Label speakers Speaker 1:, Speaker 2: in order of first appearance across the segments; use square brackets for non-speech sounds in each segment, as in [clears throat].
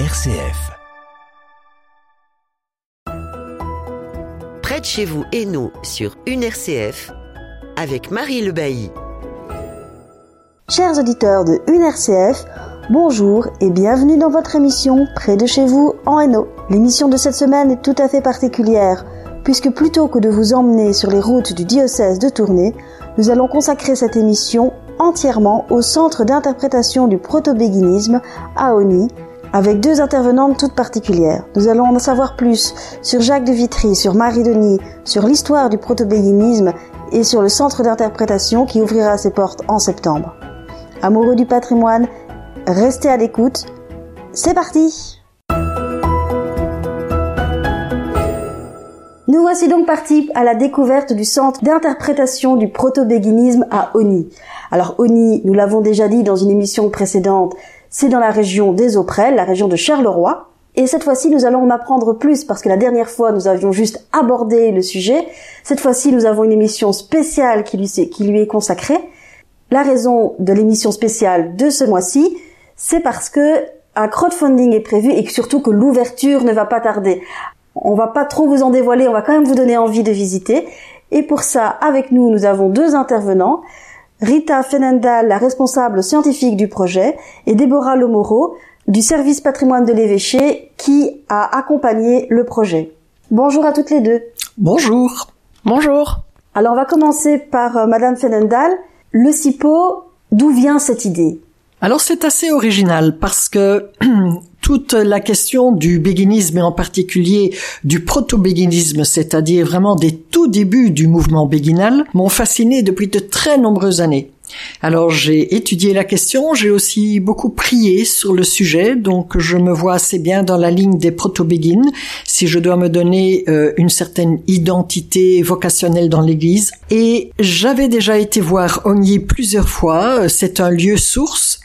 Speaker 1: RCF.
Speaker 2: Près de chez vous et nous sur une RCF avec Marie Le Bailly.
Speaker 3: Chers auditeurs de une RCF, bonjour et bienvenue dans votre émission Près de chez vous en Hainaut. L'émission de cette semaine est tout à fait particulière puisque plutôt que de vous emmener sur les routes du diocèse de Tournai, nous allons consacrer cette émission entièrement au centre d'interprétation du proto-béguinisme à Oni, avec deux intervenantes toutes particulières. Nous allons en savoir plus sur Jacques de Vitry, sur Marie Denis, sur l'histoire du proto-béguinisme et sur le centre d'interprétation qui ouvrira ses portes en septembre. Amoureux du patrimoine, restez à l'écoute. C'est parti! Nous voici donc partis à la découverte du centre d'interprétation du proto-béguinisme à Oni. Alors Oni, nous l'avons déjà dit dans une émission précédente, c'est dans la région des Auprelles, la région de Charleroi. Et cette fois-ci, nous allons en apprendre plus parce que la dernière fois, nous avions juste abordé le sujet. Cette fois-ci, nous avons une émission spéciale qui lui, qui lui est consacrée. La raison de l'émission spéciale de ce mois-ci, c'est parce que un crowdfunding est prévu et surtout que l'ouverture ne va pas tarder. On va pas trop vous en dévoiler, on va quand même vous donner envie de visiter. Et pour ça, avec nous, nous avons deux intervenants. Rita Fenendal, la responsable scientifique du projet, et Déborah Lomoro, du service patrimoine de l'évêché, qui a accompagné le projet. Bonjour à toutes les deux.
Speaker 4: Bonjour. Bonjour.
Speaker 3: Alors on va commencer par euh, Madame Fenendal. Le CIPO, d'où vient cette idée?
Speaker 4: Alors c'est assez original parce que [clears throat] toute la question du béguinisme et en particulier du proto-béguinisme, c'est-à-dire vraiment des tout débuts du mouvement béguinal, m'ont fasciné depuis de très nombreuses années. Alors j'ai étudié la question, j'ai aussi beaucoup prié sur le sujet, donc je me vois assez bien dans la ligne des proto-béguines, si je dois me donner euh, une certaine identité vocationnelle dans l'Église. Et j'avais déjà été voir Ogny plusieurs fois, c'est un lieu source,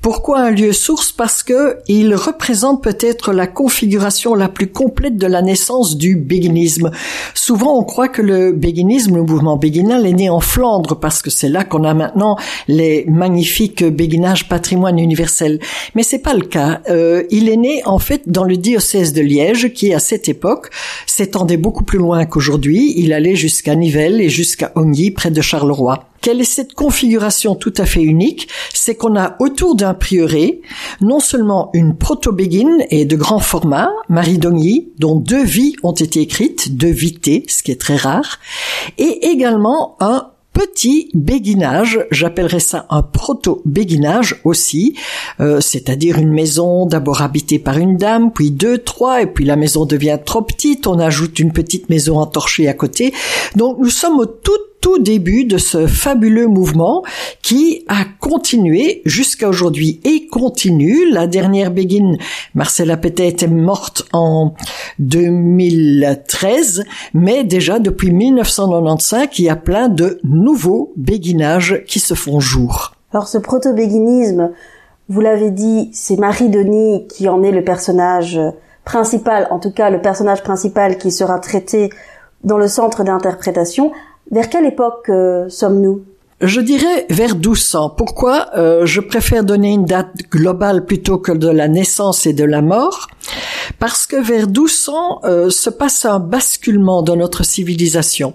Speaker 4: pourquoi un lieu source? Parce que il représente peut-être la configuration la plus complète de la naissance du béguinisme. Souvent, on croit que le béguinisme, le mouvement béguinal, est né en Flandre parce que c'est là qu'on a maintenant les magnifiques béguinages patrimoine universel. Mais c'est pas le cas. Euh, il est né en fait dans le diocèse de Liège, qui à cette époque s'étendait beaucoup plus loin qu'aujourd'hui. Il allait jusqu'à Nivelles et jusqu'à Ogny, près de Charleroi. Quelle est cette configuration tout à fait unique C'est qu'on a autour d'un prieuré non seulement une proto-béguine et de grand format, Marie Dogny, dont deux vies ont été écrites, deux vités, ce qui est très rare, et également un petit béguinage, j'appellerais ça un proto-béguinage aussi, euh, c'est-à-dire une maison d'abord habitée par une dame, puis deux, trois, et puis la maison devient trop petite, on ajoute une petite maison entorchée à côté. Donc nous sommes au tout tout début de ce fabuleux mouvement qui a continué jusqu'à aujourd'hui et continue. La dernière béguine, Marcella Pétet, était morte en 2013, mais déjà depuis 1995, il y a plein de nouveaux béguinages qui se font jour.
Speaker 3: Alors ce proto-béguinisme, vous l'avez dit, c'est Marie Denis qui en est le personnage principal, en tout cas le personnage principal qui sera traité dans le centre d'interprétation. Vers quelle époque euh, sommes-nous?
Speaker 4: Je dirais vers 1200. Pourquoi? Euh, Je préfère donner une date globale plutôt que de la naissance et de la mort, parce que vers 1200 euh, se passe un basculement dans notre civilisation.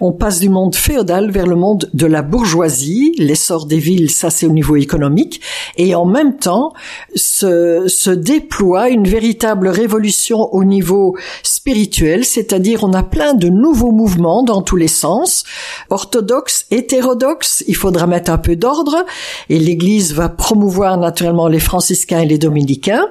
Speaker 4: On passe du monde féodal vers le monde de la bourgeoisie, l'essor des villes, ça c'est au niveau économique, et en même temps se, se déploie une véritable révolution au niveau spirituel, c'est-à-dire on a plein de nouveaux mouvements dans tous les sens, orthodoxes, hétérodoxes, il faudra mettre un peu d'ordre et l'Église va promouvoir naturellement les franciscains et les dominicains.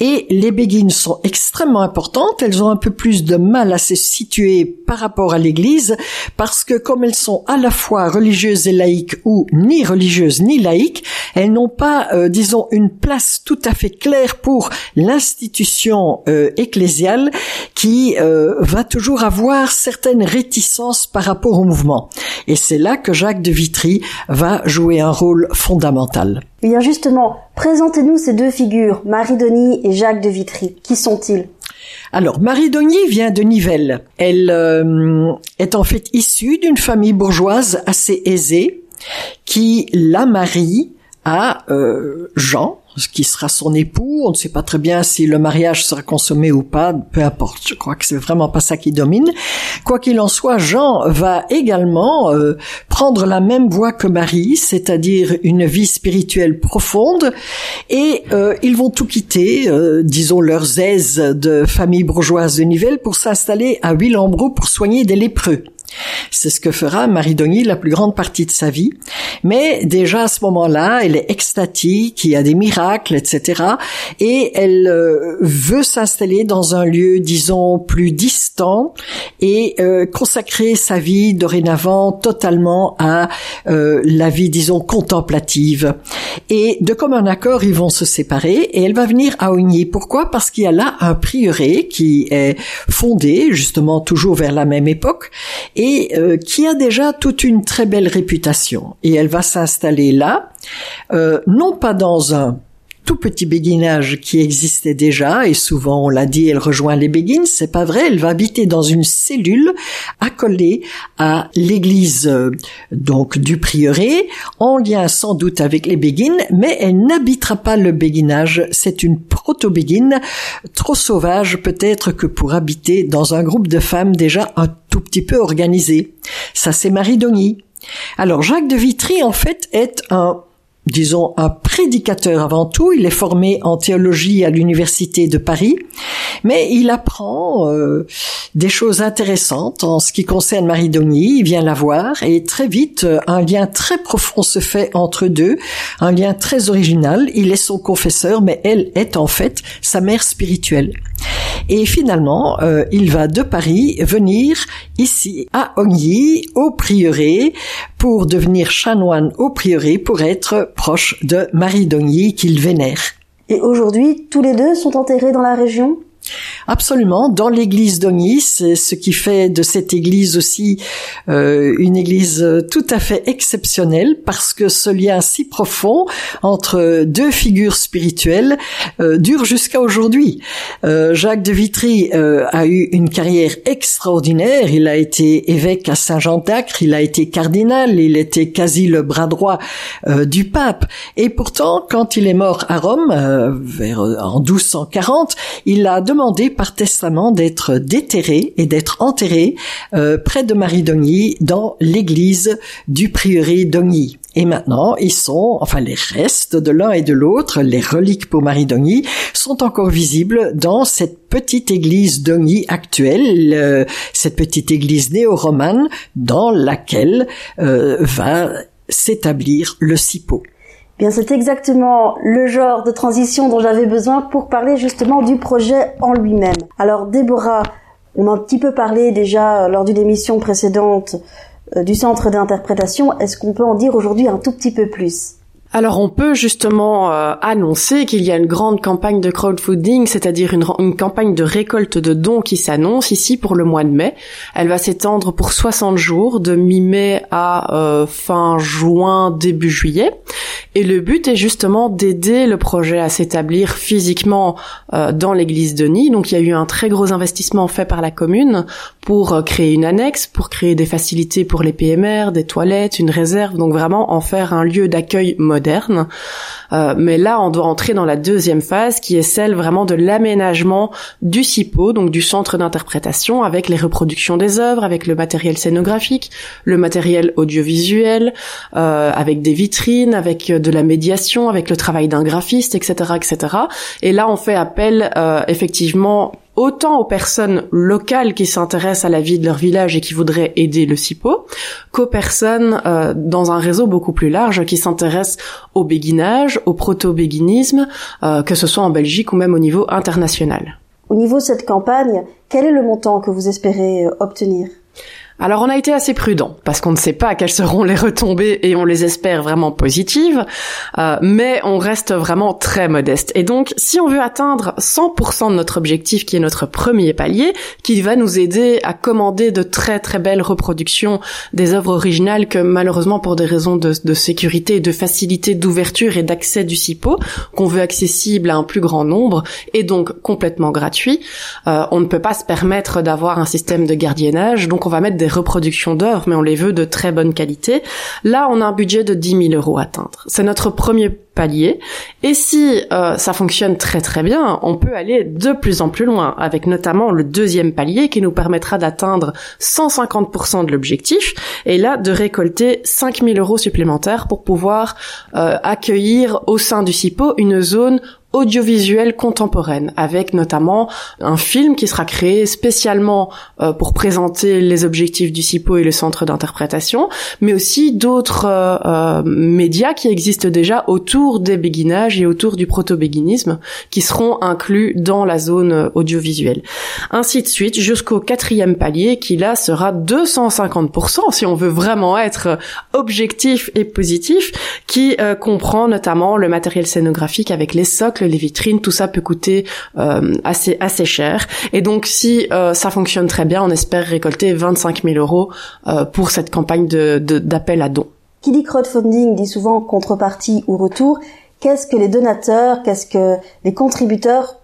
Speaker 4: Et les béguines sont extrêmement importantes. Elles ont un peu plus de mal à se situer par rapport à l'Église parce que comme elles sont à la fois religieuses et laïques ou ni religieuses ni laïques, elles n'ont pas, euh, disons, une place tout à fait claire pour l'institution euh, ecclésiale qui euh, va toujours avoir certaines réticences par rapport au mouvement. Et c'est là que Jacques de Vitry va jouer un rôle fondamental.
Speaker 3: Eh bien justement, présentez-nous ces deux figures, Marie Denis et Jacques de Vitry. Qui sont-ils?
Speaker 4: Alors, Marie Denis vient de Nivelles. Elle euh, est en fait issue d'une famille bourgeoise assez aisée qui la marie à euh, Jean, qui sera son époux. On ne sait pas très bien si le mariage sera consommé ou pas, peu importe. Je crois que c'est vraiment pas ça qui domine. Quoi qu'il en soit, Jean va également euh, prendre la même voie que Marie, c'est-à-dire une vie spirituelle profonde, et euh, ils vont tout quitter, euh, disons leurs aises de famille bourgeoise de Nivelles, pour s'installer à Willembro pour soigner des lépreux. C'est ce que fera Marie Dogny la plus grande partie de sa vie. Mais déjà à ce moment-là, elle est extatique, il y a des miracles, etc. Et elle euh, veut s'installer dans un lieu, disons, plus distant et euh, consacrer sa vie dorénavant totalement à euh, la vie, disons, contemplative. Et de commun accord, ils vont se séparer et elle va venir à Ogny. Pourquoi? Parce qu'il y a là un prieuré qui est fondé, justement, toujours vers la même époque euh, qui a déjà toute une très belle réputation. Et elle va s'installer là, euh, non pas dans un tout petit béguinage qui existait déjà, et souvent on l'a dit, elle rejoint les béguines, c'est pas vrai, elle va habiter dans une cellule accolée à l'église euh, donc du prieuré, en lien sans doute avec les béguines, mais elle n'habitera pas le béguinage, c'est une proto-béguine, trop sauvage peut-être que pour habiter dans un groupe de femmes déjà un tout petit peu organisé. Ça c'est Marie Dogny. Alors Jacques de Vitry en fait est un disons, un prédicateur avant tout. Il est formé en théologie à l'université de Paris, mais il apprend euh, des choses intéressantes en ce qui concerne Marie Dogny. Il vient la voir et très vite, euh, un lien très profond se fait entre deux, un lien très original. Il est son confesseur, mais elle est en fait sa mère spirituelle. Et finalement, euh, il va de Paris venir ici à Ogny, au prieuré, pour devenir chanoine au prieuré, pour être proche de Marie d'Ogny qu'il vénère.
Speaker 3: Et aujourd'hui, tous les deux sont enterrés dans la région?
Speaker 4: Absolument, dans l'église d'Ogny, c'est ce qui fait de cette église aussi euh, une église euh, tout à fait exceptionnelle parce que ce lien si profond entre deux figures spirituelles euh, dure jusqu'à aujourd'hui. Jacques de Vitry a eu une carrière extraordinaire. Il a été évêque à Saint-Jean d'Acre, il a été cardinal, il était quasi le bras droit du pape. Et pourtant, quand il est mort à Rome, vers en 1240, il a demandé par testament d'être déterré et d'être enterré euh, près de Marie d'Ogny dans l'église du prieuré d'Ogny. Et maintenant, ils sont, enfin les restes de l'un et de l'autre, les reliques pour Marie d'Ogny, sont encore visibles dans cette petite église d'Ogny actuelle, cette petite église néo-romane dans laquelle euh, va s'établir le CIPO.
Speaker 3: Bien, c'est exactement le genre de transition dont j'avais besoin pour parler justement du projet en lui-même. Alors, Déborah, on a un petit peu parlé déjà lors d'une émission précédente euh, du centre d'interprétation. Est-ce qu'on peut en dire aujourd'hui un tout petit peu plus?
Speaker 1: Alors on peut justement euh, annoncer qu'il y a une grande campagne de crowdfunding, c'est-à-dire une, campagne de récolte de dons qui s'annonce ici pour le mois de mai. Elle va s'étendre pour 60 jours, de mi-mai à euh, fin juin, début juillet. Et le but est justement d'aider le projet à s'établir physiquement euh, dans l'église de Nid. Donc il y a eu un très gros investissement fait par la commune pour créer une annexe, pour créer des facilités pour les PMR, des toilettes, une réserve, donc vraiment en faire un lieu d'accueil moderne moderne euh, mais là, on doit entrer dans la deuxième phase, qui est celle vraiment de l'aménagement du CIPO, donc du centre d'interprétation, avec les reproductions des œuvres, avec le matériel scénographique, le matériel audiovisuel, euh, avec des vitrines, avec de la médiation, avec le travail d'un graphiste, etc., etc. Et là, on fait appel euh, effectivement autant aux personnes locales qui s'intéressent à la vie de leur village et qui voudraient aider le CIPO, qu'aux personnes euh, dans un réseau beaucoup plus large qui s'intéressent au béguinage, au proto-béguinisme, euh, que ce soit en Belgique ou même au niveau international.
Speaker 3: Au niveau de cette campagne, quel est le montant que vous espérez euh, obtenir?
Speaker 1: Alors on a été assez prudent parce qu'on ne sait pas quelles seront les retombées et on les espère vraiment positives, euh, mais on reste vraiment très modeste. Et donc si on veut atteindre 100% de notre objectif qui est notre premier palier, qui va nous aider à commander de très très belles reproductions des œuvres originales que malheureusement pour des raisons de, de sécurité, de facilité d'ouverture et d'accès du CIPO, qu'on veut accessible à un plus grand nombre et donc complètement gratuit, euh, on ne peut pas se permettre d'avoir un système de gardiennage, donc on va mettre des reproductions d'œuvres, mais on les veut de très bonne qualité. Là, on a un budget de 10 000 euros à atteindre. C'est notre premier palier. Et si euh, ça fonctionne très très bien, on peut aller de plus en plus loin, avec notamment le deuxième palier qui nous permettra d'atteindre 150% de l'objectif, et là de récolter 5000 euros supplémentaires pour pouvoir euh, accueillir au sein du CIPO une zone audiovisuelle contemporaine, avec notamment un film qui sera créé spécialement euh, pour présenter les objectifs du CIPO et le centre d'interprétation, mais aussi d'autres euh, euh, médias qui existent déjà autour des béguinages et autour du proto-béguinisme, qui seront inclus dans la zone audiovisuelle. Ainsi de suite, jusqu'au quatrième palier, qui là sera 250%, si on veut vraiment être objectif et positif, qui comprend notamment le matériel scénographique avec les socles les vitrines, tout ça peut coûter euh, assez assez cher. Et donc si euh, ça fonctionne très bien, on espère récolter 25 000 euros euh, pour cette campagne de d'appel à dons.
Speaker 3: Qui dit crowdfunding dit souvent contrepartie ou retour. Qu'est-ce que les donateurs, qu'est-ce que les contributeurs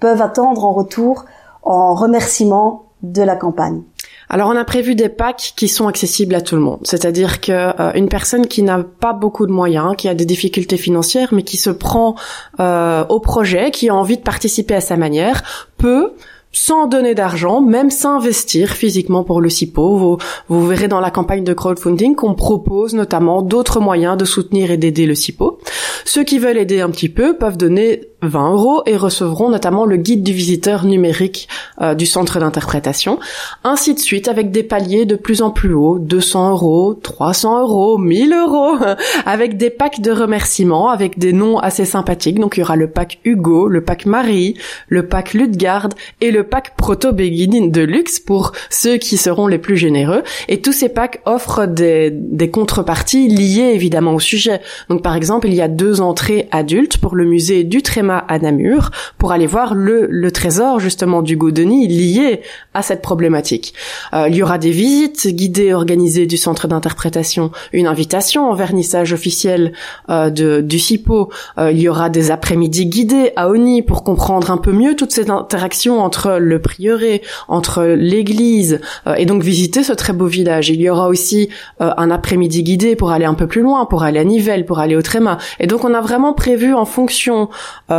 Speaker 3: peuvent attendre en retour en remerciement de la campagne?
Speaker 1: Alors on a prévu des packs qui sont accessibles à tout le monde, c'est-à-dire que euh, une personne qui n'a pas beaucoup de moyens, qui a des difficultés financières, mais qui se prend euh, au projet, qui a envie de participer à sa manière, peut sans donner d'argent, même s'investir physiquement pour le CIPO. Vous, vous, verrez dans la campagne de crowdfunding qu'on propose notamment d'autres moyens de soutenir et d'aider le CIPO. Ceux qui veulent aider un petit peu peuvent donner 20 euros et recevront notamment le guide du visiteur numérique euh, du centre d'interprétation, ainsi de suite avec des paliers de plus en plus hauts, 200 euros, 300 euros, 1000 euros, [laughs] avec des packs de remerciements, avec des noms assez sympathiques. Donc il y aura le pack Hugo, le pack Marie, le pack Ludgard et le pack Proto Beginning de luxe pour ceux qui seront les plus généreux. Et tous ces packs offrent des, des contreparties liées évidemment au sujet. Donc par exemple, il y a deux entrées adultes pour le musée du Tréma à Namur pour aller voir le, le trésor justement du Denis lié à cette problématique. Euh, il y aura des visites guidées organisées du centre d'interprétation, une invitation en vernissage officiel euh, de, du CIPO. Euh, il y aura des après-midi guidés à Oni pour comprendre un peu mieux toutes ces interactions entre le prieuré, entre l'église et donc visiter ce très beau village. Il y aura aussi un après-midi guidé pour aller un peu plus loin, pour aller à Nivelles, pour aller au Tréma. Et donc on a vraiment prévu en fonction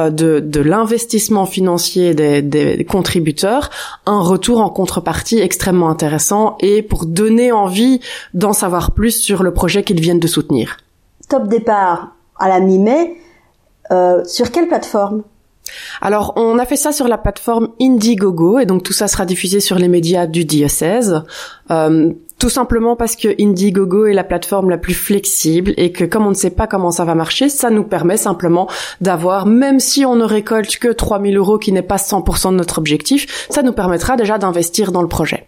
Speaker 1: de, de l'investissement financier des, des, contributeurs, un retour en contrepartie extrêmement intéressant et pour donner envie d'en savoir plus sur le projet qu'ils viennent de soutenir.
Speaker 3: Top départ à la mi-mai, euh, sur quelle plateforme?
Speaker 1: Alors, on a fait ça sur la plateforme Indiegogo, et donc tout ça sera diffusé sur les médias du diocèse. Euh, tout simplement parce que Indiegogo est la plateforme la plus flexible et que comme on ne sait pas comment ça va marcher, ça nous permet simplement d'avoir, même si on ne récolte que 3000 euros qui n'est pas 100% de notre objectif, ça nous permettra déjà d'investir dans le projet.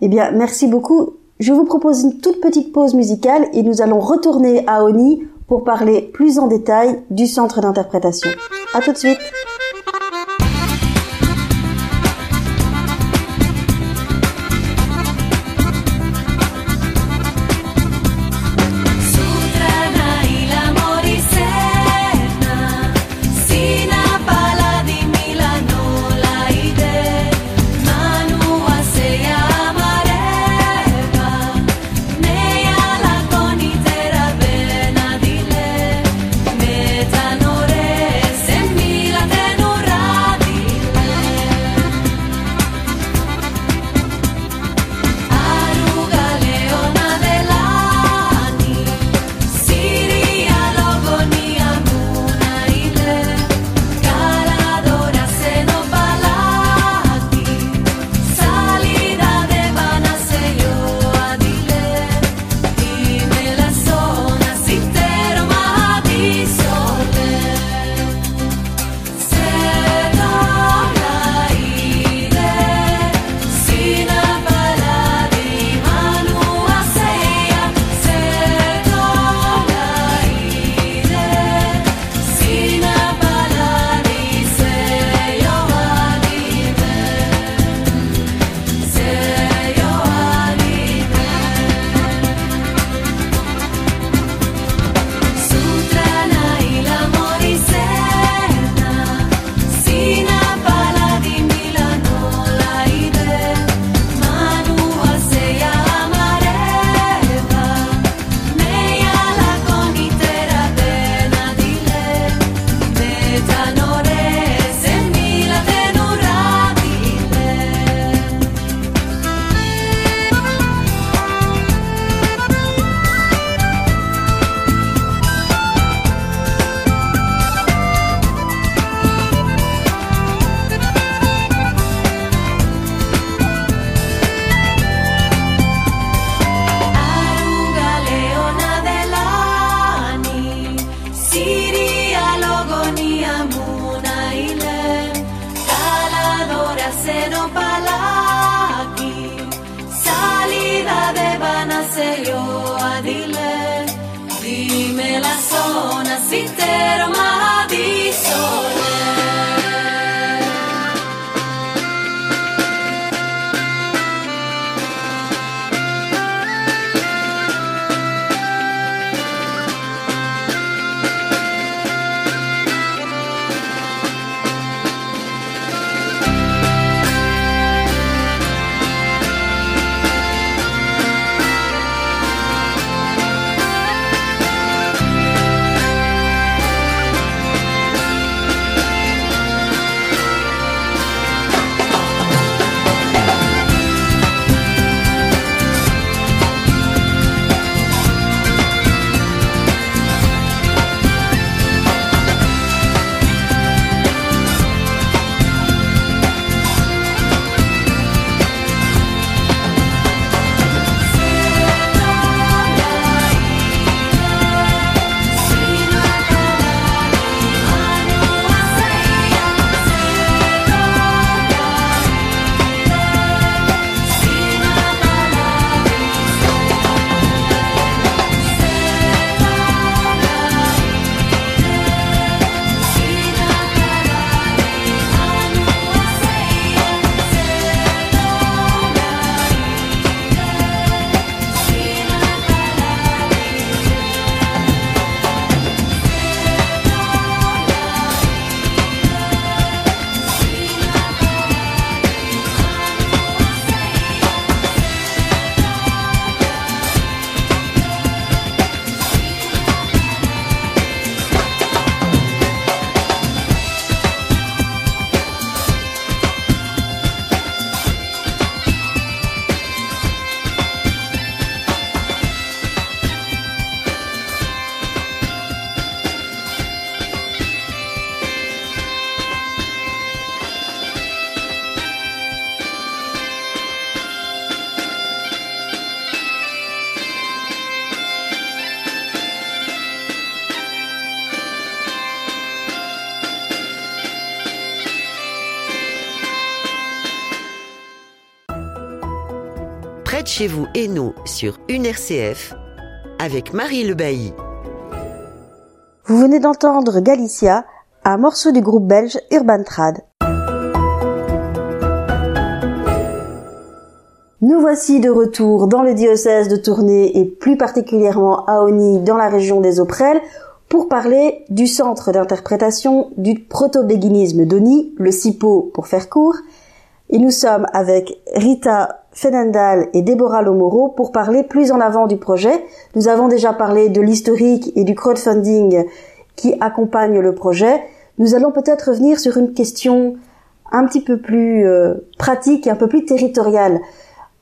Speaker 3: Eh bien, merci beaucoup. Je vous propose une toute petite pause musicale et nous allons retourner à Oni pour parler plus en détail du centre d'interprétation. À tout de suite.
Speaker 2: se nos va. Vous et nous sur une RCF avec Marie Le Bailly.
Speaker 3: Vous venez d'entendre Galicia, un morceau du groupe belge Urban Trad. Nous voici de retour dans le diocèse de Tournai et plus particulièrement à Oni dans la région des Auprelles pour parler du centre d'interprétation du proto-béguinisme d'Oni, le CIPO pour faire court. Et nous sommes avec Rita Fenendal et Déborah Lomoro pour parler plus en avant du projet. Nous avons déjà parlé de l'historique et du crowdfunding qui accompagne le projet. Nous allons peut-être revenir sur une question un petit peu plus euh, pratique et un peu plus territoriale.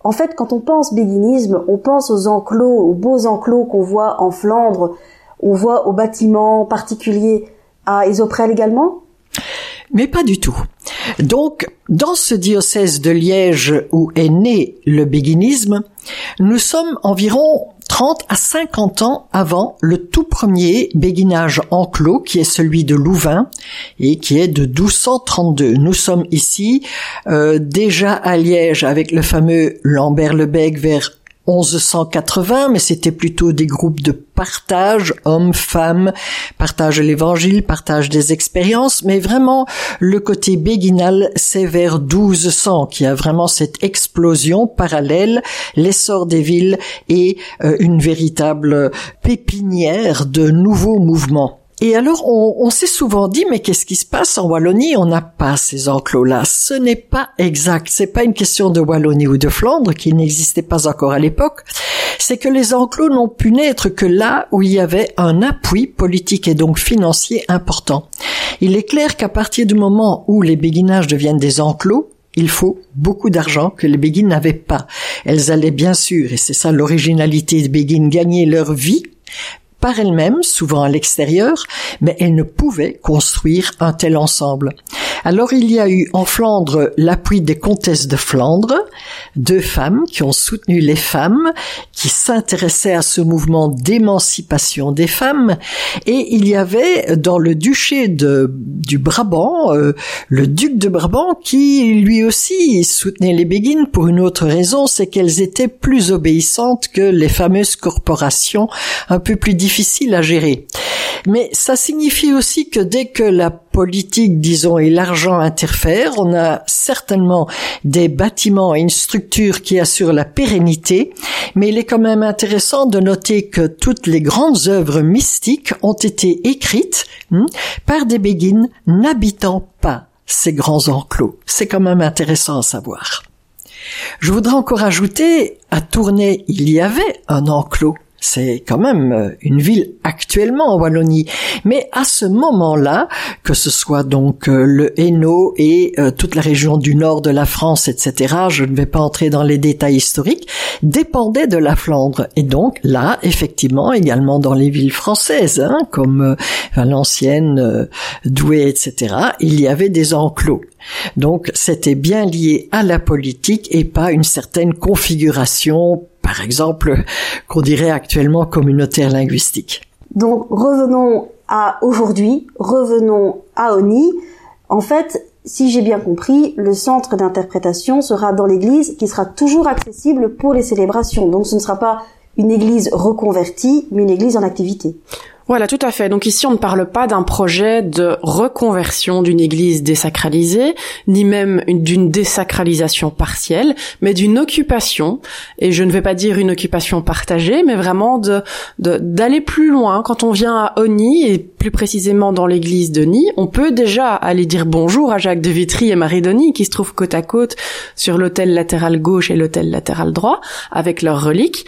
Speaker 3: En fait, quand on pense béguinisme, on pense aux enclos, aux beaux enclos qu'on voit en Flandre, on voit aux bâtiments particuliers à Isoprel également
Speaker 4: Mais pas du tout. Donc, dans ce diocèse de Liège où est né le béguinisme, nous sommes environ 30 à 50 ans avant le tout premier béguinage enclos qui est celui de Louvain et qui est de 1232. Nous sommes ici euh, déjà à Liège avec le fameux Lambert Lebec vers 1180, mais c'était plutôt des groupes de partage, hommes, femmes, partage l'évangile, partage des expériences, mais vraiment le côté béguinal, c'est vers 1200 qu'il y a vraiment cette explosion parallèle, l'essor des villes et euh, une véritable pépinière de nouveaux mouvements. Et alors, on, s'est souvent dit, mais qu'est-ce qui se passe en Wallonie? On n'a pas ces enclos-là. Ce n'est pas exact. C'est pas une question de Wallonie ou de Flandre qui n'existait pas encore à l'époque. C'est que les enclos n'ont pu naître que là où il y avait un appui politique et donc financier important. Il est clair qu'à partir du moment où les béguinages deviennent des enclos, il faut beaucoup d'argent que les Béguines n'avaient pas. Elles allaient bien sûr, et c'est ça l'originalité des Béguines, gagner leur vie par elles-mêmes, souvent à l'extérieur, mais elles ne pouvaient construire un tel ensemble. Alors il y a eu en Flandre l'appui des comtesses de Flandre, deux femmes qui ont soutenu les femmes, qui s'intéressaient à ce mouvement d'émancipation des femmes, et il y avait dans le duché de, du Brabant, euh, le duc de Brabant, qui lui aussi soutenait les Béguines pour une autre raison, c'est qu'elles étaient plus obéissantes que les fameuses corporations un peu plus difficiles à gérer. Mais ça signifie aussi que dès que la politique, disons, et l'argent interfèrent, on a certainement des bâtiments et une structure qui assure la pérennité, mais il est quand même intéressant de noter que toutes les grandes œuvres mystiques ont été écrites hmm, par des béguines n'habitant pas ces grands enclos. C'est quand même intéressant à savoir. Je voudrais encore ajouter, à Tournai, il y avait un enclos c'est quand même euh, une ville actuellement en Wallonie. Mais à ce moment-là, que ce soit donc euh, le Hainaut et euh, toute la région du nord de la France, etc., je ne vais pas entrer dans les détails historiques, dépendaient de la Flandre. Et donc là, effectivement, également dans les villes françaises, hein, comme Valenciennes, Douai, etc., il y avait des enclos. Donc c'était bien lié à la politique et pas une certaine configuration par exemple, qu'on dirait actuellement communautaire linguistique.
Speaker 3: Donc revenons à aujourd'hui, revenons à Oni. En fait, si j'ai bien compris, le centre d'interprétation sera dans l'église qui sera toujours accessible pour les célébrations. Donc ce ne sera pas une église reconvertie, mais une église en activité.
Speaker 1: Voilà, tout à fait. Donc ici, on ne parle pas d'un projet de reconversion d'une église désacralisée, ni même d'une désacralisation partielle, mais d'une occupation. Et je ne vais pas dire une occupation partagée, mais vraiment d'aller plus loin. Quand on vient à Oni, et plus précisément dans l'église de Ni, on peut déjà aller dire bonjour à Jacques de Vitry et Marie Denis, qui se trouvent côte à côte sur l'hôtel latéral gauche et l'hôtel latéral droit, avec leurs reliques.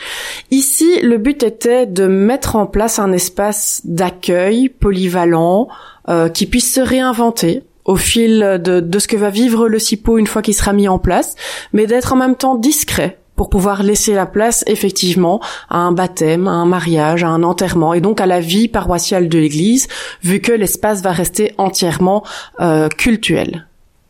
Speaker 1: Ici, le but était de mettre en place un espace d'accueil polyvalent euh, qui puisse se réinventer au fil de, de ce que va vivre le CIPO une fois qu'il sera mis en place, mais d'être en même temps discret pour pouvoir laisser la place effectivement à un baptême, à un mariage, à un enterrement et donc à la vie paroissiale de l'Église, vu que l'espace va rester entièrement euh, cultuel.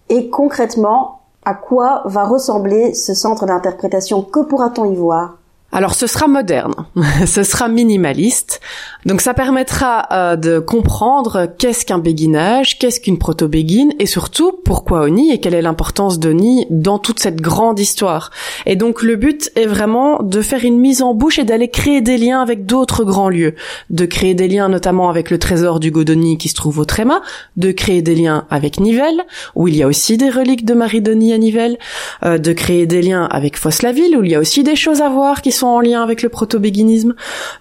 Speaker 3: Et concrètement, à quoi va ressembler ce centre d'interprétation? Que pourra-t-on y voir?
Speaker 1: Alors ce sera moderne, [laughs] ce sera minimaliste, donc ça permettra euh, de comprendre qu'est-ce qu'un béguinage, qu'est-ce qu'une proto-béguine et surtout pourquoi Oni et quelle est l'importance d'Oni dans toute cette grande histoire. Et donc le but est vraiment de faire une mise en bouche et d'aller créer des liens avec d'autres grands lieux, de créer des liens notamment avec le trésor du Godoni qui se trouve au Tréma, de créer des liens avec Nivelles où il y a aussi des reliques de Marie Denis à Nivelles, euh, de créer des liens avec Fosse-la-Ville où il y a aussi des choses à voir qui sont en lien avec le proto-béguinisme,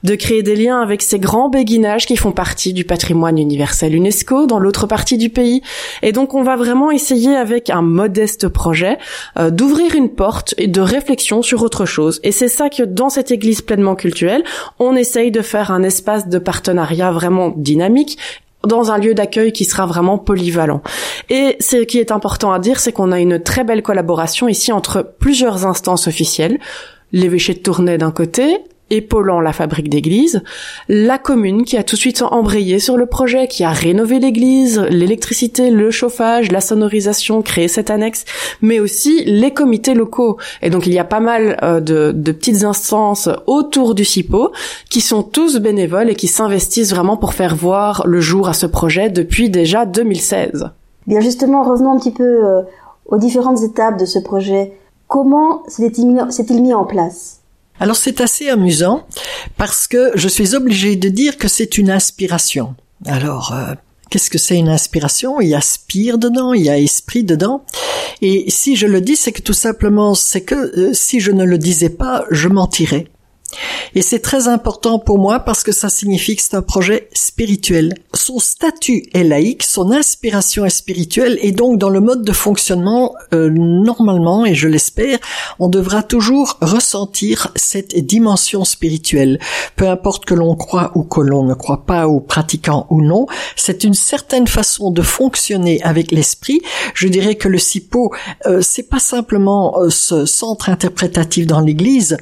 Speaker 1: de créer des liens avec ces grands béguinages qui font partie du patrimoine universel UNESCO dans l'autre partie du pays. Et donc on va vraiment essayer avec un modeste projet euh, d'ouvrir une porte et de réflexion sur autre chose. Et c'est ça que dans cette église pleinement culturelle, on essaye de faire un espace de partenariat vraiment dynamique dans un lieu d'accueil qui sera vraiment polyvalent. Et ce qui est important à dire, c'est qu'on a une très belle collaboration ici entre plusieurs instances officielles, l'évêché de Tournai d'un côté, épaulant la fabrique d'église, la commune qui a tout de suite embrayé sur le projet, qui a rénové l'église, l'électricité, le chauffage, la sonorisation, créé cette annexe, mais aussi les comités locaux. Et donc il y a pas mal euh, de, de, petites instances autour du CIPO qui sont tous bénévoles et qui s'investissent vraiment pour faire voir le jour à ce projet depuis déjà 2016.
Speaker 3: Bien justement, revenons un petit peu euh, aux différentes étapes de ce projet. Comment s'est-il mis en place?
Speaker 4: Alors c'est assez amusant parce que je suis obligé de dire que c'est une inspiration. Alors, euh, qu'est-ce que c'est une inspiration? Il y a dedans, il y a esprit dedans. Et si je le dis, c'est que tout simplement, c'est que euh, si je ne le disais pas, je mentirais. Et c'est très important pour moi parce que ça signifie que c'est un projet spirituel. Son statut est laïque, son inspiration est spirituelle et donc dans le mode de fonctionnement, euh, normalement, et je l'espère, on devra toujours ressentir cette dimension spirituelle. Peu importe que l'on croit ou que l'on ne croit pas ou pratiquant ou non, c'est une certaine façon de fonctionner avec l'esprit. Je dirais que le SIPO, euh, c'est pas simplement euh, ce centre interprétatif dans l'église,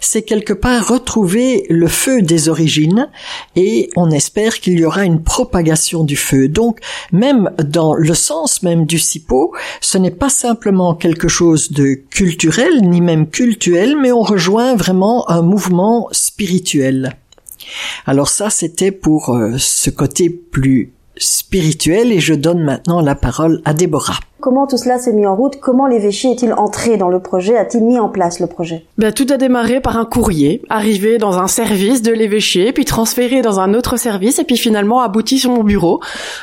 Speaker 4: c'est quelque part retrouver le feu des origines et on espère qu'il y aura une propagation du feu. Donc, même dans le sens même du SIPO, ce n'est pas simplement quelque chose de culturel, ni même cultuel, mais on rejoint vraiment un mouvement spirituel. Alors ça, c'était pour euh, ce côté plus spirituel et je donne maintenant la parole à Déborah.
Speaker 3: Comment tout cela s'est mis en route? Comment l'évêché est-il entré dans le projet? A-t-il mis en place le projet?
Speaker 1: Ben, Tout a démarré par un courrier, arrivé dans un service de l'évêché, puis transféré dans un autre service, et puis finalement abouti sur mon bureau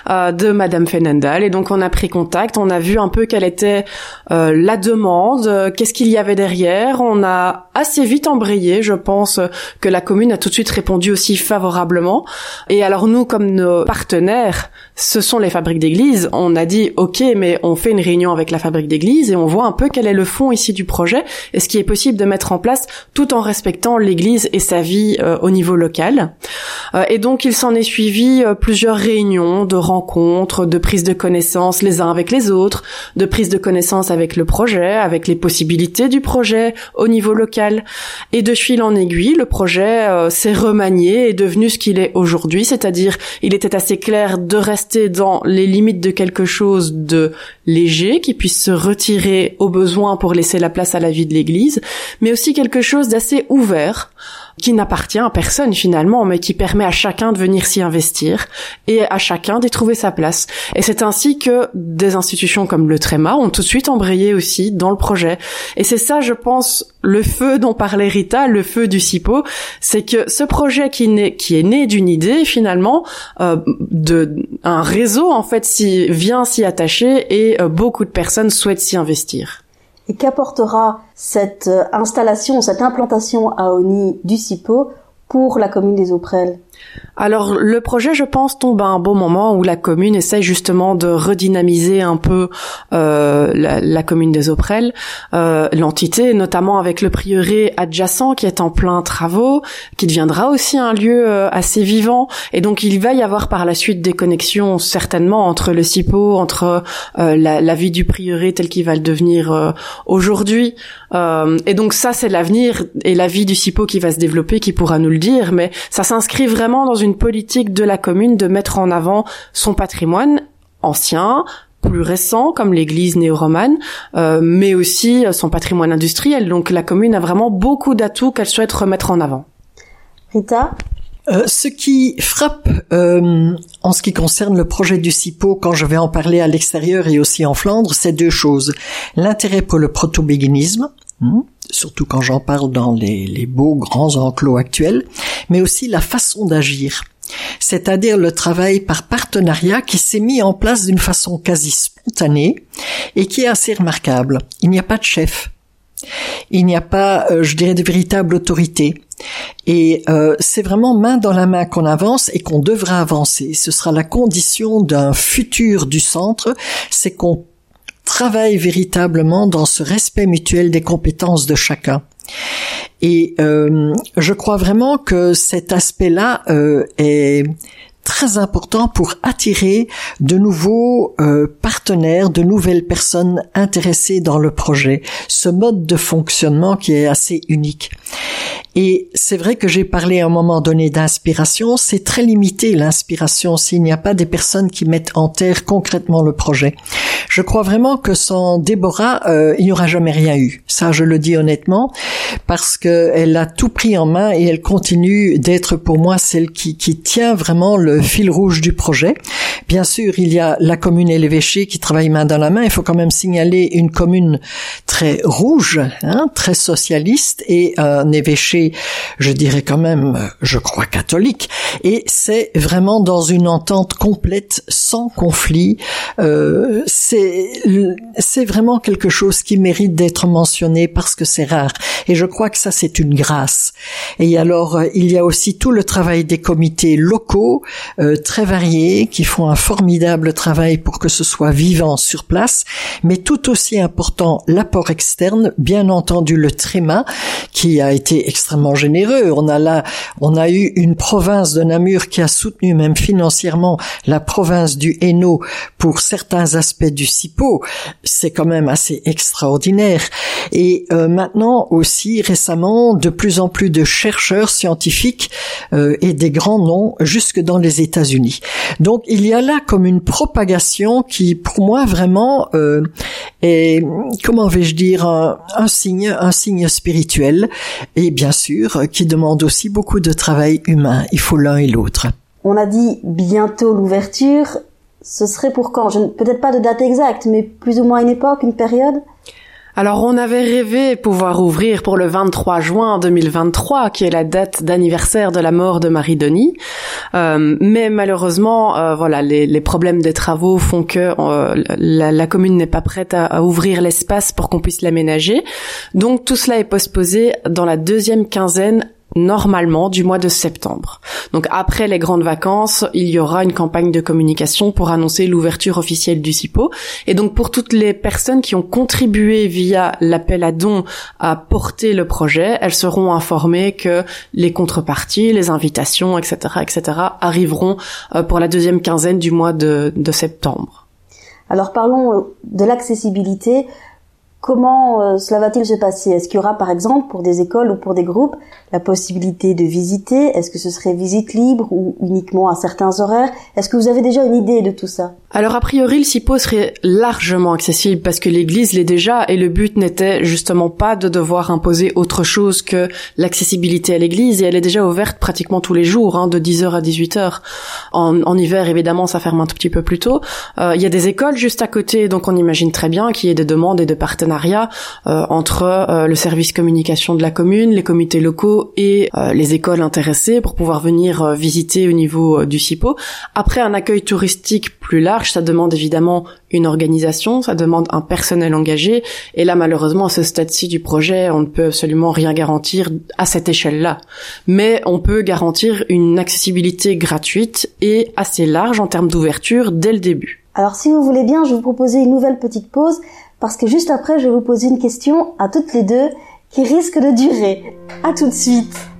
Speaker 1: euh, de Madame Fenendal. Et donc on a pris contact, on a vu un peu quelle était euh, la demande, qu'est-ce qu'il y avait derrière. On a assez vite embrayé, je pense que la commune a tout de suite répondu aussi favorablement. Et alors nous, comme nos partenaires, ce sont les fabriques d'église, on a dit ok, mais on fait une réunion avec la fabrique d'église et on voit un peu quel est le fond ici du projet et ce qui est possible de mettre en place tout en respectant l'église et sa vie euh, au niveau local. Euh, et donc il s'en est suivi euh, plusieurs réunions, de rencontres, de prise de connaissance les uns avec les autres, de prise de connaissance avec le projet, avec les possibilités du projet au niveau local. Et de fil en aiguille, le projet s'est remanié et est devenu ce qu'il est aujourd'hui, c'est-à-dire il était assez clair de rester dans les limites de quelque chose de léger, qui puisse se retirer au besoin pour laisser la place à la vie de l'Église, mais aussi quelque chose d'assez ouvert, qui n'appartient à personne finalement, mais qui permet à chacun de venir s'y investir et à chacun d'y trouver sa place. Et c'est ainsi que des institutions comme le Tréma ont tout de suite embrayé aussi dans le projet. Et c'est ça, je pense, le feu dont parlait Rita, le feu du SIPO, c'est que ce projet qui, est né d'une idée finalement, euh, de un réseau en fait s'y vient s'y attacher et euh, beaucoup de personnes souhaitent s'y investir.
Speaker 3: Et qu'apportera cette euh, installation, cette implantation à Oni du CIPO pour la commune des Auprelles
Speaker 1: alors le projet, je pense, tombe à un bon moment où la commune essaie justement de redynamiser un peu euh, la, commune des Auprelles, euh, l'entité, notamment avec le prieuré adjacent qui est en plein travaux, qui deviendra aussi un lieu euh, assez vivant. Et donc il va y avoir par la suite des connexions certainement entre le CIPO, entre euh, la, la, vie du prieuré tel qu'il va le devenir euh, et donc ça, c'est l'avenir et la vie du CIPO qui va se développer, qui pourra nous le dire. Mais ça s'inscrit vraiment dans une politique de la commune de mettre en avant son patrimoine ancien, plus récents comme l'église néo-romane, euh, mais aussi son patrimoine industriel. Donc la commune a vraiment beaucoup d'atouts qu'elle souhaite remettre en avant.
Speaker 3: Rita?
Speaker 4: Euh, ce qui frappe euh, en ce qui concerne le projet du CIPO, quand je vais en parler à l'extérieur et aussi en Flandre, c'est deux choses. L'intérêt pour le proto-béguinisme, hmm, surtout quand j'en parle dans les, beaux grands enclos actuels, mais aussi la façon d'agir c'est-à-dire le travail par partenariat qui s'est mis en place d'une façon quasi spontanée et qui est assez remarquable. Il n'y a pas de chef. Il n'y a pas, euh, je dirais, de véritable autorité. Et euh, c'est vraiment main dans la main qu'on avance et qu'on devra avancer. Ce sera la condition d'un futur du centre, c'est qu'on travaille véritablement dans ce respect mutuel des compétences de chacun. Et euh, je crois vraiment que cet aspect-là euh, est très important pour attirer de nouveaux euh, partenaires, de nouvelles personnes intéressées dans le projet. Ce mode de fonctionnement qui est assez unique. Et c'est vrai que j'ai parlé à un moment donné d'inspiration, c'est très limité l'inspiration s'il n'y a pas des personnes qui mettent en terre concrètement le projet. Je crois vraiment que sans Déborah, euh, il n'y aura jamais rien eu. Ça, je le dis honnêtement, parce qu'elle a tout pris en main et elle continue d'être pour moi celle qui, qui tient vraiment le fil rouge du projet. Bien sûr, il y a la commune et l'évêché qui travaillent main dans la main. Il faut quand même signaler une commune très rouge, hein, très socialiste et un évêché je dirais quand même, je crois catholique, et c'est vraiment dans une entente complète, sans conflit. Euh, c'est c'est vraiment quelque chose qui mérite d'être mentionné parce que c'est rare, et je crois que ça c'est une grâce. Et alors euh, il y a aussi tout le travail des comités locaux euh, très variés qui font un formidable travail pour que ce soit vivant sur place, mais tout aussi important l'apport externe, bien entendu le tréma qui a été extrêmement généreux. On a là, on a eu une province de Namur qui a soutenu même financièrement la province du Hainaut pour certains aspects du SIPO. C'est quand même assez extraordinaire. Et euh, maintenant aussi récemment, de plus en plus de chercheurs scientifiques euh, et des grands noms jusque dans les États-Unis. Donc il y a là comme une propagation qui, pour moi, vraiment euh, est, comment vais-je dire, un, signe, un signe spirituel. Et bien sûr qui demande aussi beaucoup de travail humain. Il faut l'un et l'autre.
Speaker 3: On a dit bientôt l'ouverture. Ce serait pour quand? Peut-être pas de date exacte, mais plus ou moins une époque, une période?
Speaker 1: Alors on avait rêvé pouvoir ouvrir pour le 23 juin 2023, qui est la date d'anniversaire de la mort de Marie Denis, euh, mais malheureusement, euh, voilà, les, problèmes des travaux font que euh, la, commune n'est pas prête à, à ouvrir l'espace pour qu'on puisse l'aménager. Donc tout cela est postposé dans la deuxième quinzaine normalement du mois de septembre. Donc après les grandes vacances, il y aura une campagne de communication pour annoncer l'ouverture officielle du CIPO. Et donc pour toutes les personnes qui ont contribué via l'appel à dons à porter le projet, elles seront informées que les contreparties, les invitations, etc., etc., arriveront euh, pour la deuxième quinzaine du mois de, de septembre.
Speaker 3: Alors parlons euh, de l'accessibilité. Comment euh, cela va-t-il se passer? Est-ce qu'il y aura par exemple pour des écoles ou pour des groupes la possibilité de visiter? Est-ce que ce serait visite libre ou uniquement à certains horaires? Est-ce que vous avez déjà une idée de tout ça?
Speaker 1: Alors a priori le CIPO serait largement accessible parce que l'église l'est déjà et le but n'était justement pas de devoir imposer autre chose que l'accessibilité à l'église et elle est déjà ouverte pratiquement tous les jours hein, de 10h à 18h. En, en, hiver évidemment ça ferme un tout petit peu plus tôt. Euh, il y a des écoles juste à côté donc on imagine très bien qu'il y ait des demandes et des partenariats euh, entre euh, le service communication de la commune, les comités locaux et les écoles intéressées pour pouvoir venir visiter au niveau du CIPO. Après un accueil touristique plus large, ça demande évidemment une organisation, ça demande un personnel engagé et là malheureusement à ce stade-ci du projet, on ne peut absolument rien garantir à cette échelle-là. Mais on peut garantir une accessibilité gratuite et assez large en termes d'ouverture dès le début.
Speaker 3: Alors si vous voulez bien, je vais vous proposer une nouvelle petite pause parce que juste après, je vais vous poser une question à toutes les deux qui risque de durer. À tout de suite.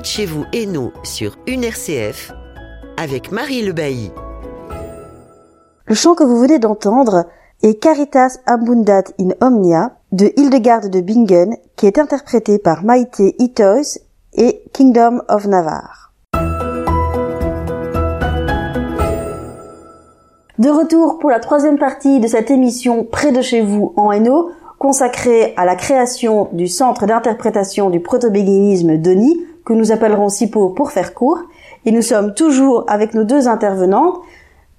Speaker 2: Chez vous et sur une RCF avec Marie Le Bailly.
Speaker 3: Le chant que vous venez d'entendre est Caritas Abundat in Omnia de Hildegarde de Bingen qui est interprété par Maïté Itois et Kingdom of Navarre. De retour pour la troisième partie de cette émission Près de chez vous en Hainaut, consacrée à la création du centre d'interprétation du proto-béguinisme Denis, que nous appellerons SIPO pour faire court, et nous sommes toujours avec nos deux intervenantes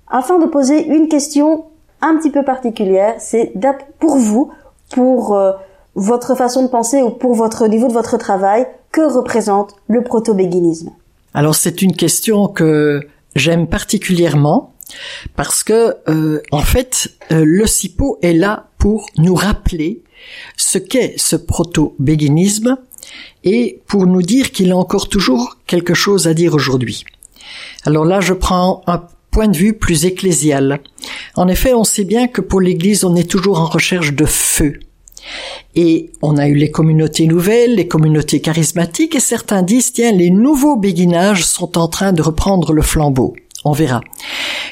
Speaker 3: afin de poser une question un petit peu particulière. C'est pour vous, pour euh, votre façon de penser ou pour votre niveau de votre travail, que représente le proto-béguinisme?
Speaker 4: Alors c'est une question que j'aime particulièrement parce que euh, en fait euh, le SIPO est là pour nous rappeler ce qu'est ce proto-béguinisme et pour nous dire qu'il a encore toujours quelque chose à dire aujourd'hui. Alors là, je prends un point de vue plus ecclésial. En effet, on sait bien que pour l'Église, on est toujours en recherche de feu. Et on a eu les communautés nouvelles, les communautés charismatiques, et certains disent, tiens, les nouveaux béguinages sont en train de reprendre le flambeau. On verra.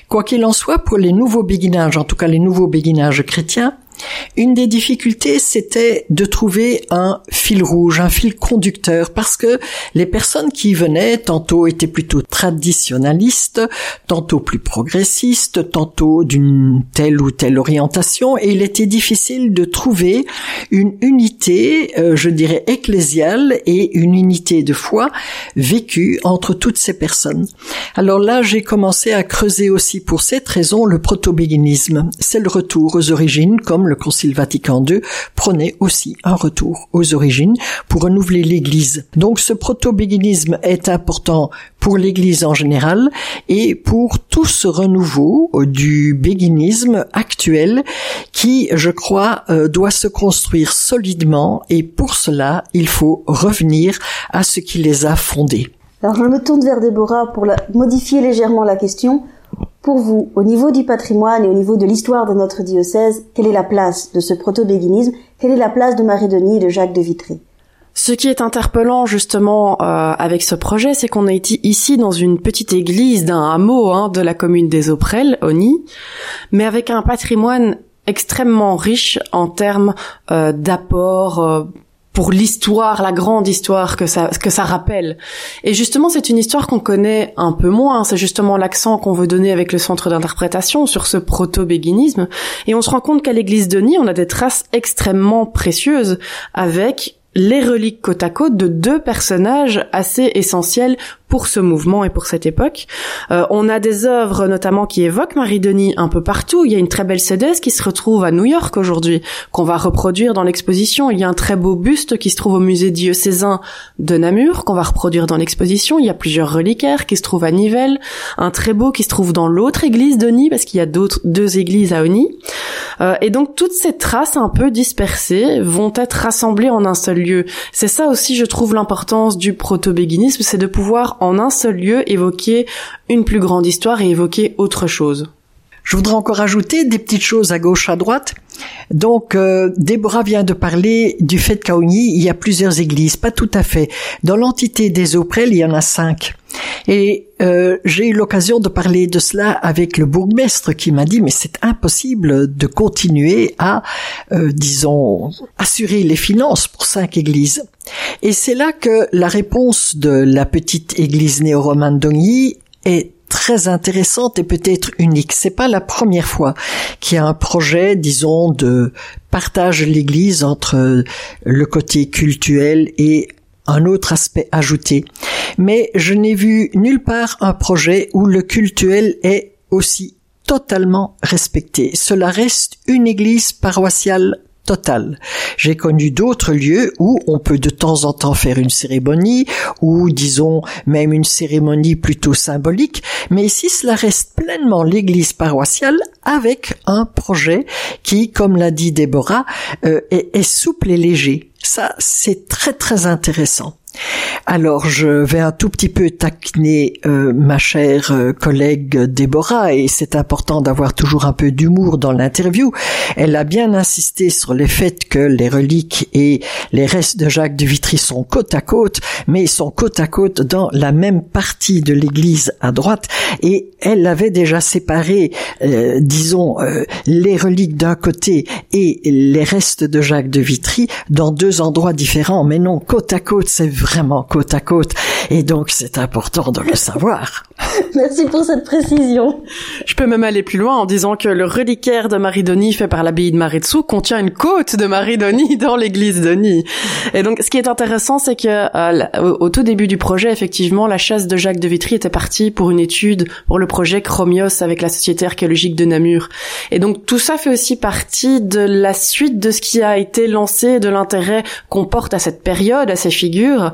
Speaker 4: Quoi qu'il en soit, pour les nouveaux béguinages, en tout cas les nouveaux béguinages chrétiens, une des difficultés, c'était de trouver un fil rouge, un fil conducteur, parce que les personnes qui venaient, tantôt étaient plutôt traditionnalistes, tantôt plus progressistes, tantôt d'une telle ou telle orientation, et il était difficile de trouver une unité, euh, je dirais, ecclésiale et une unité de foi vécue entre toutes ces personnes. Alors là, j'ai commencé à creuser aussi pour cette raison le proto-béguinisme. C'est le retour aux origines, comme le Concile Vatican II prenait aussi un retour aux origines pour renouveler l'Église. Donc ce proto-béguinisme est important pour l'Église en général et pour tout ce renouveau du béguinisme actuel qui, je crois, euh, doit se construire solidement et pour cela, il faut revenir à ce qui les a fondés.
Speaker 3: Alors je me tourne vers Déborah pour modifier légèrement la question. Pour vous, au niveau du patrimoine et au niveau de l'histoire de notre diocèse, quelle est la place de ce proto-béguinisme? Quelle est la place de Marie-Denis et de Jacques de Vitry
Speaker 1: ce qui est interpellant justement euh, avec ce projet, c'est qu'on est ici dans une petite église d'un hameau hein, de la commune des Auprelles, Oni, mais avec un patrimoine extrêmement riche en termes euh, d'apports euh, pour l'histoire, la grande histoire que ça que ça rappelle. Et justement, c'est une histoire qu'on connaît un peu moins. C'est justement l'accent qu'on veut donner avec le centre d'interprétation sur ce proto-béguinisme. Et on se rend compte qu'à l'église de Nîmes, on a des traces extrêmement précieuses avec les reliques côte à côte de deux personnages assez essentiels pour ce mouvement et pour cette époque. Euh, on a des œuvres notamment qui évoquent Marie-Denis un peu partout. Il y a une très belle CDS qui se retrouve à New York aujourd'hui, qu'on va reproduire dans l'exposition. Il y a un très beau buste qui se trouve au musée diocésain de Namur, qu'on va reproduire dans l'exposition. Il y a plusieurs reliquaires qui se trouvent à Nivelles, un très beau qui se trouve dans l'autre église de Nîmes, parce qu'il y a d'autres deux églises à Oni. Euh, et donc toutes ces traces un peu dispersées vont être rassemblées en un seul C'est ça aussi, je trouve, l'importance du proto-béguinisme, c'est de pouvoir en un seul lieu évoquer une plus grande histoire et évoquer autre chose.
Speaker 4: Je voudrais encore ajouter des petites choses à gauche, à droite. Donc, euh, Déborah vient de parler du fait qu'à Ogny, il y a plusieurs églises. Pas tout à fait. Dans l'entité des Auprels, il y en a cinq. Et euh, j'ai eu l'occasion de parler de cela avec le bourgmestre qui m'a dit mais c'est impossible de continuer à, euh, disons, assurer les finances pour cinq églises. Et c'est là que la réponse de la petite église néo-romane d'Ogny est très intéressante et peut-être unique. C'est pas la première fois qu'il y a un projet, disons, de partage de l'Église entre le côté cultuel et un autre aspect ajouté. Mais je n'ai vu nulle part un projet où le cultuel est aussi totalement respecté. Cela reste une église paroissiale Total. J'ai connu d'autres lieux où on peut de temps en temps faire une cérémonie, ou disons même une cérémonie plutôt symbolique, mais ici cela reste pleinement l'église paroissiale avec un projet qui, comme l'a dit Déborah, euh, est souple et léger. Ça, c'est très très intéressant. Alors je vais un tout petit peu taquiner euh, ma chère euh, collègue Déborah et c'est important d'avoir toujours un peu d'humour dans l'interview. Elle a bien insisté sur le fait que les reliques et les restes de Jacques de Vitry sont côte à côte, mais ils sont côte à côte dans la même partie de l'église à droite et elle avait déjà séparé, euh, disons, les reliques d'un côté et les restes de Jacques de Vitry dans deux endroits différents, mais non côte à côte, c'est vraiment côte à côte. Et donc, c'est important de le savoir. [laughs]
Speaker 3: Merci pour cette précision.
Speaker 1: Je peux même aller plus loin en disant que le reliquaire de Marie-Denis fait par l'abbaye de Maritsu contient une côte de Marie-Denis dans l'église de Nîmes. Et donc, ce qui est intéressant, c'est que euh, au tout début du projet, effectivement, la chasse de Jacques de Vitry était partie pour une étude pour le projet Chromios avec la Société archéologique de Namur. Et donc, tout ça fait aussi partie de la suite de ce qui a été lancé, de l'intérêt qu'on porte à cette période, à ces figures.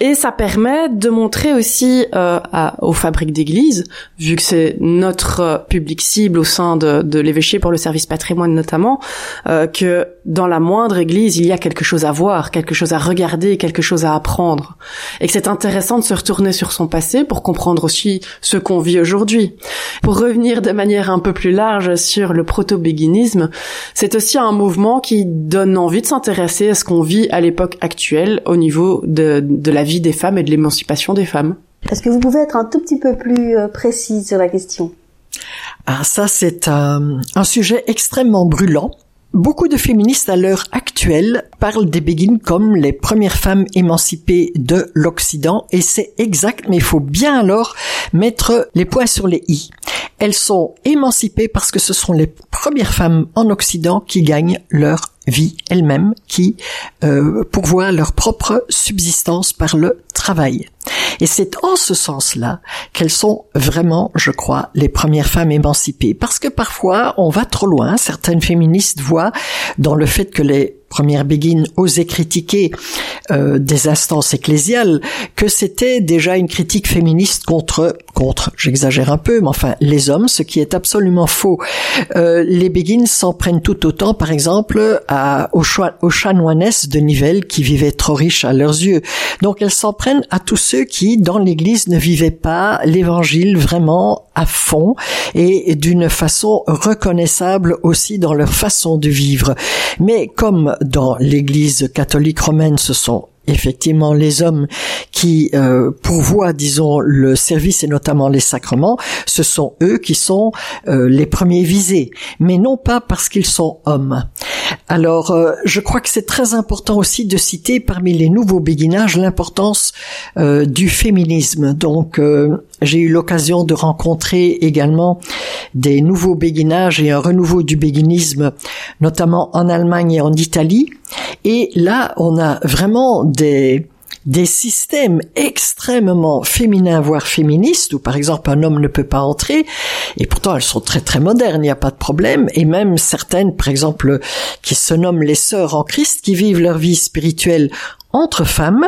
Speaker 1: Et ça permet de montrer aussi euh, aux fabriques d'église, vu que c'est notre euh, public cible au sein de, de l'évêché pour le service patrimoine notamment, euh, que dans la moindre église, il y a quelque chose à voir, quelque chose à regarder, quelque chose à apprendre. Et que c'est intéressant de se retourner sur son passé pour comprendre aussi ce qu'on vit aujourd'hui. Pour revenir de manière un peu plus large sur le proto-béguinisme, c'est aussi un mouvement qui donne envie de s'intéresser à ce qu'on vit à l'époque actuelle au niveau de, de la vie des femmes et de l'émancipation des femmes.
Speaker 3: Est-ce que vous pouvez être un tout petit peu plus euh, précis sur la question?
Speaker 4: Ah, ça c'est un, un sujet extrêmement brûlant. Beaucoup de féministes à l'heure actuelle parlent des Béguines comme les premières femmes émancipées de l'Occident et c'est exact, mais il faut bien alors mettre les points sur les i. Elles sont émancipées parce que ce sont les premières femmes en Occident qui gagnent leur vie elles-mêmes, qui euh, pourvoient leur propre subsistance par le travail. Et c'est en ce sens-là qu'elles sont vraiment, je crois, les premières femmes émancipées. Parce que parfois, on va trop loin. Certaines féministes voient dans le fait que les première Begin osait critiquer euh, des instances ecclésiales que c'était déjà une critique féministe contre contre j'exagère un peu mais enfin les hommes ce qui est absolument faux. Euh, les Begin s'en prennent tout autant par exemple aux, aux chanoinesses de Nivelles qui vivaient trop riches à leurs yeux. Donc elles s'en prennent à tous ceux qui dans l'église ne vivaient pas l'évangile vraiment à fond et d'une façon reconnaissable aussi dans leur façon de vivre mais comme dans l'Église catholique romaine, ce sont effectivement les hommes qui euh, pourvoient, disons, le service et notamment les sacrements, ce sont eux qui sont euh, les premiers visés, mais non pas parce qu'ils sont hommes. Alors, euh, je crois que c'est très important aussi de citer parmi les nouveaux béguinages l'importance euh, du féminisme. Donc, j'ai eu l'occasion de rencontrer également des nouveaux béguinages et un renouveau du béguinisme, notamment en Allemagne et en Italie. Et là, on a vraiment des des systèmes extrêmement féminins, voire féministes, où par exemple un homme ne peut pas entrer, et pourtant elles sont très très modernes, il n'y a pas de problème, et même certaines, par exemple, qui se nomment les sœurs en Christ, qui vivent leur vie spirituelle entre femmes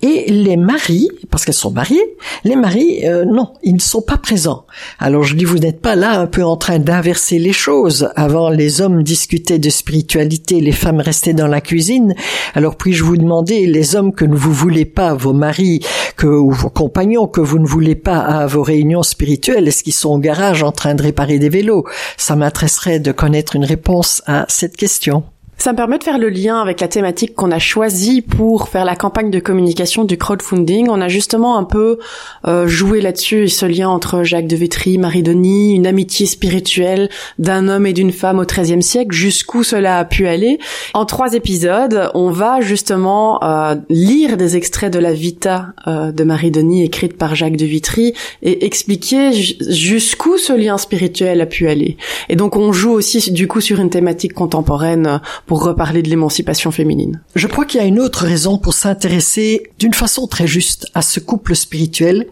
Speaker 4: et les maris, parce qu'elles sont mariées, les maris, euh, non, ils ne sont pas présents. Alors je dis, vous n'êtes pas là un peu en train d'inverser les choses. Avant, les hommes discutaient de spiritualité, les femmes restaient dans la cuisine. Alors puis-je vous demander, les hommes que vous voulez pas, vos maris, que ou vos compagnons que vous ne voulez pas à vos réunions spirituelles, est-ce qu'ils sont au garage en train de réparer des vélos? Ça m'intéresserait de connaître une réponse à cette question.
Speaker 1: Ça me permet de faire le lien avec la thématique qu'on a choisie pour faire la campagne de communication du crowdfunding. On a justement un peu euh, joué là-dessus, ce lien entre Jacques de Vitry, Marie Denis, une amitié spirituelle d'un homme et d'une femme au XIIIe siècle, jusqu'où cela a pu aller. En trois épisodes, on va justement euh, lire des extraits de la Vita euh, de Marie Denis écrite par Jacques de Vitry et expliquer jusqu'où ce lien spirituel a pu aller. Et donc on joue aussi du coup sur une thématique contemporaine pour reparler de l'émancipation féminine.
Speaker 4: Je crois qu'il y a une autre raison pour s'intéresser d'une façon très juste à ce couple spirituel,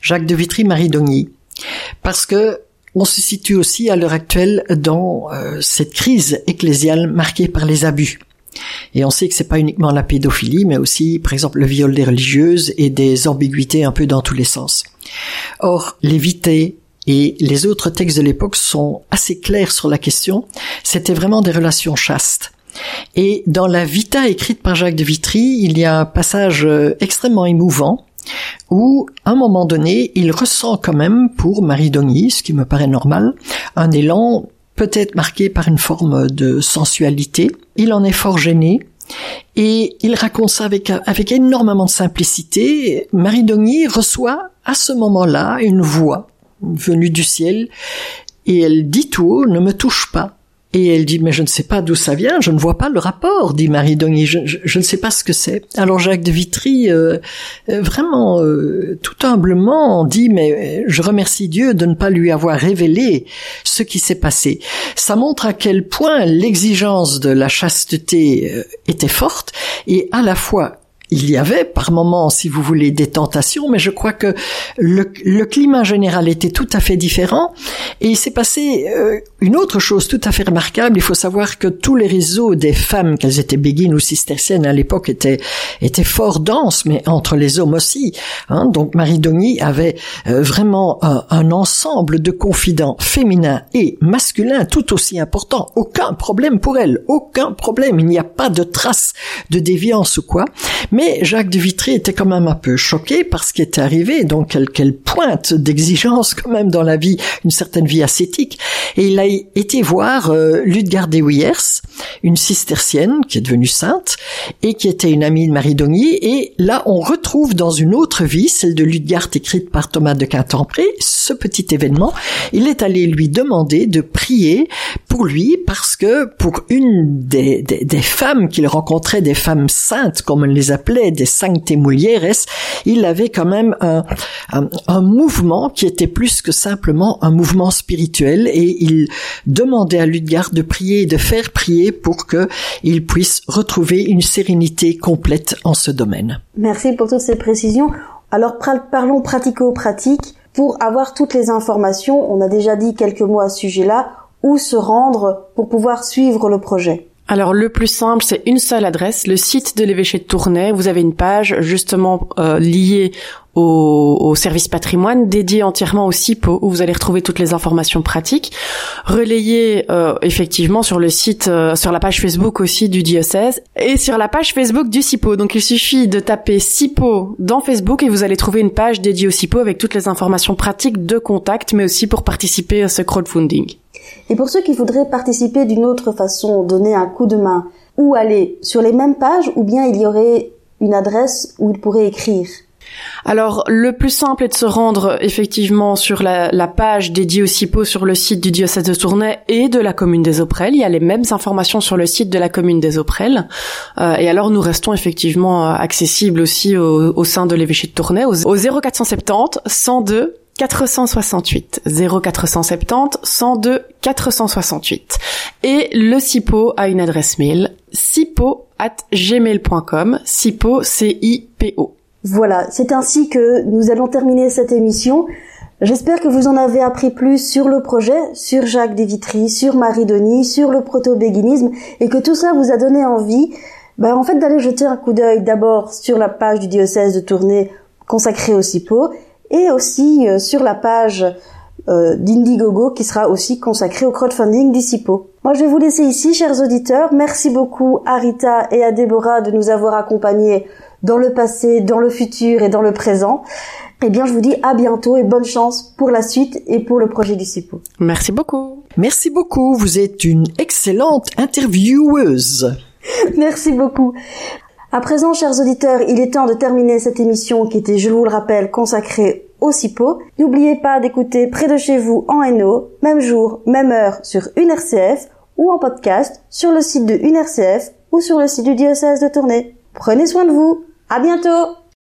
Speaker 4: Jacques de Vitry-Marie Dogny. Parce que on se situe aussi à l'heure actuelle dans euh, cette crise ecclésiale marquée par les abus. Et on sait que c'est pas uniquement la pédophilie, mais aussi, par exemple, le viol des religieuses et des ambiguïtés un peu dans tous les sens. Or, l'éviter et les autres textes de l'époque sont assez clairs sur la question. C'était vraiment des relations chastes. Et dans la Vita écrite par Jacques de Vitry, il y a un passage euh, extrêmement émouvant où, à un moment donné, il ressent quand même pour Marie Dogny, ce qui me paraît normal, un élan peut-être marqué par une forme de sensualité. Il en est fort gêné, et il raconte ça avec, avec énormément de simplicité. Marie Dogny reçoit à ce moment-là une voix venue du ciel, et elle dit tout haut, ne me touche pas. Et elle dit, mais je ne sais pas d'où ça vient, je ne vois pas le rapport, dit Marie Dogny, je, je, ne sais pas ce que c'est. Alors Jacques de Vitry, euh, euh, vraiment, euh, tout humblement, dit, mais je remercie Dieu de ne pas lui avoir révélé ce qui s'est passé. Ça montre à quel point l'exigence de la chasteté était forte, et à la fois il y avait par moments, si vous voulez, des tentations, mais je crois que le, le climat général était tout à fait différent. Et il s'est passé euh, une autre chose tout à fait remarquable. Il faut savoir que tous les réseaux des femmes, qu'elles étaient béguines ou cisterciennes à l'époque, étaient, étaient fort denses, mais entre les hommes aussi. Hein. Donc Marie Dogny avait euh, vraiment un, ensemble de confidents féminins et masculins tout aussi importants. Aucun problème pour elle, aucun problème. Il n'y a pas de trace de déviance ou quoi. Jacques de Vitry était quand même un peu choqué par ce qui était arrivé, donc quelle, pointe d'exigence quand même dans la vie, une certaine vie ascétique. Et il a été voir euh, Ludgard de Wiers, une cistercienne qui est devenue sainte et qui était une amie de Marie Dogny. Et là, on retrouve dans une autre vie, celle de Ludgard écrite par Thomas de Quintempré, ce petit événement. Il est allé lui demander de prier pour lui parce que pour une des, des, des femmes qu'il rencontrait, des femmes saintes comme on les appelait, des Sancte Mulieres, il avait quand même un, un, mouvement qui était plus que simplement un mouvement spirituel et il demandait à Ludgard de prier et de faire prier pour que il puisse retrouver une sérénité complète en ce domaine.
Speaker 3: Merci pour toutes ces précisions. Alors parlons pratico-pratique. Pour avoir toutes les informations, on a déjà dit quelques mots à ce sujet-là, où se rendre pour pouvoir suivre le projet?
Speaker 1: Alors le plus simple, c'est une seule adresse, le site de l'évêché de Tournai. Vous avez une page justement euh, liée au, service patrimoine, dédiée entièrement au CIPO, où vous allez retrouver toutes les informations pratiques, relayées euh, effectivement sur le site, euh, sur la page Facebook aussi du diocèse, et sur la page Facebook du CIPO. Donc il suffit de taper CIPO dans Facebook et vous allez trouver une page dédiée au CIPO avec toutes les informations pratiques de contact, mais aussi pour participer à ce crowdfunding.
Speaker 3: Et pour ceux qui voudraient participer d'une autre façon, donner un coup de main, ou aller sur les mêmes pages, ou bien il y aurait une adresse où ils pourraient écrire
Speaker 1: alors, le plus simple est de se rendre effectivement sur la, page dédiée au CIPO sur le site du diocèse de Tournai et de la commune des Auprelles. Il y a les mêmes informations sur le site de la commune des Auprelles. Euh, et alors, nous restons effectivement euh, accessibles aussi au, sein de l'évêché de Tournai au, au 0470 102 468 0470 102 468 et le CIPO a une adresse mail sipo at gmail.com sipo c i p o
Speaker 3: voilà, c'est ainsi que nous allons terminer cette émission. J'espère que vous en avez appris plus sur le projet, sur Jacques Desvitry, sur Marie Denis, sur le proto-béguinisme, et que tout ça vous a donné envie, ben, en fait, d'aller jeter un coup d'œil d'abord sur la page du diocèse de Tournai consacrée au CIPO, et aussi euh, sur la page euh, d'Indiegogo qui sera aussi consacrée au crowdfunding du CIPO. Moi, je vais vous laisser ici, chers auditeurs. Merci beaucoup à Rita et à Déborah de nous avoir accompagnés dans le passé, dans le futur et dans le présent. Eh bien, je vous dis à bientôt et bonne chance pour la suite et pour le projet du CIPO.
Speaker 1: Merci beaucoup.
Speaker 4: Merci beaucoup. Vous êtes une excellente intervieweuse. [laughs]
Speaker 3: Merci beaucoup. À présent, chers auditeurs, il est temps de terminer cette émission qui était, je vous le rappelle, consacrée au CIPO. N'oubliez pas d'écouter près de chez vous en NO, même jour, même heure sur une RCF ou en podcast sur le site de une RCF ou sur le site du diocèse de Tournai. Prenez soin de vous. À bientôt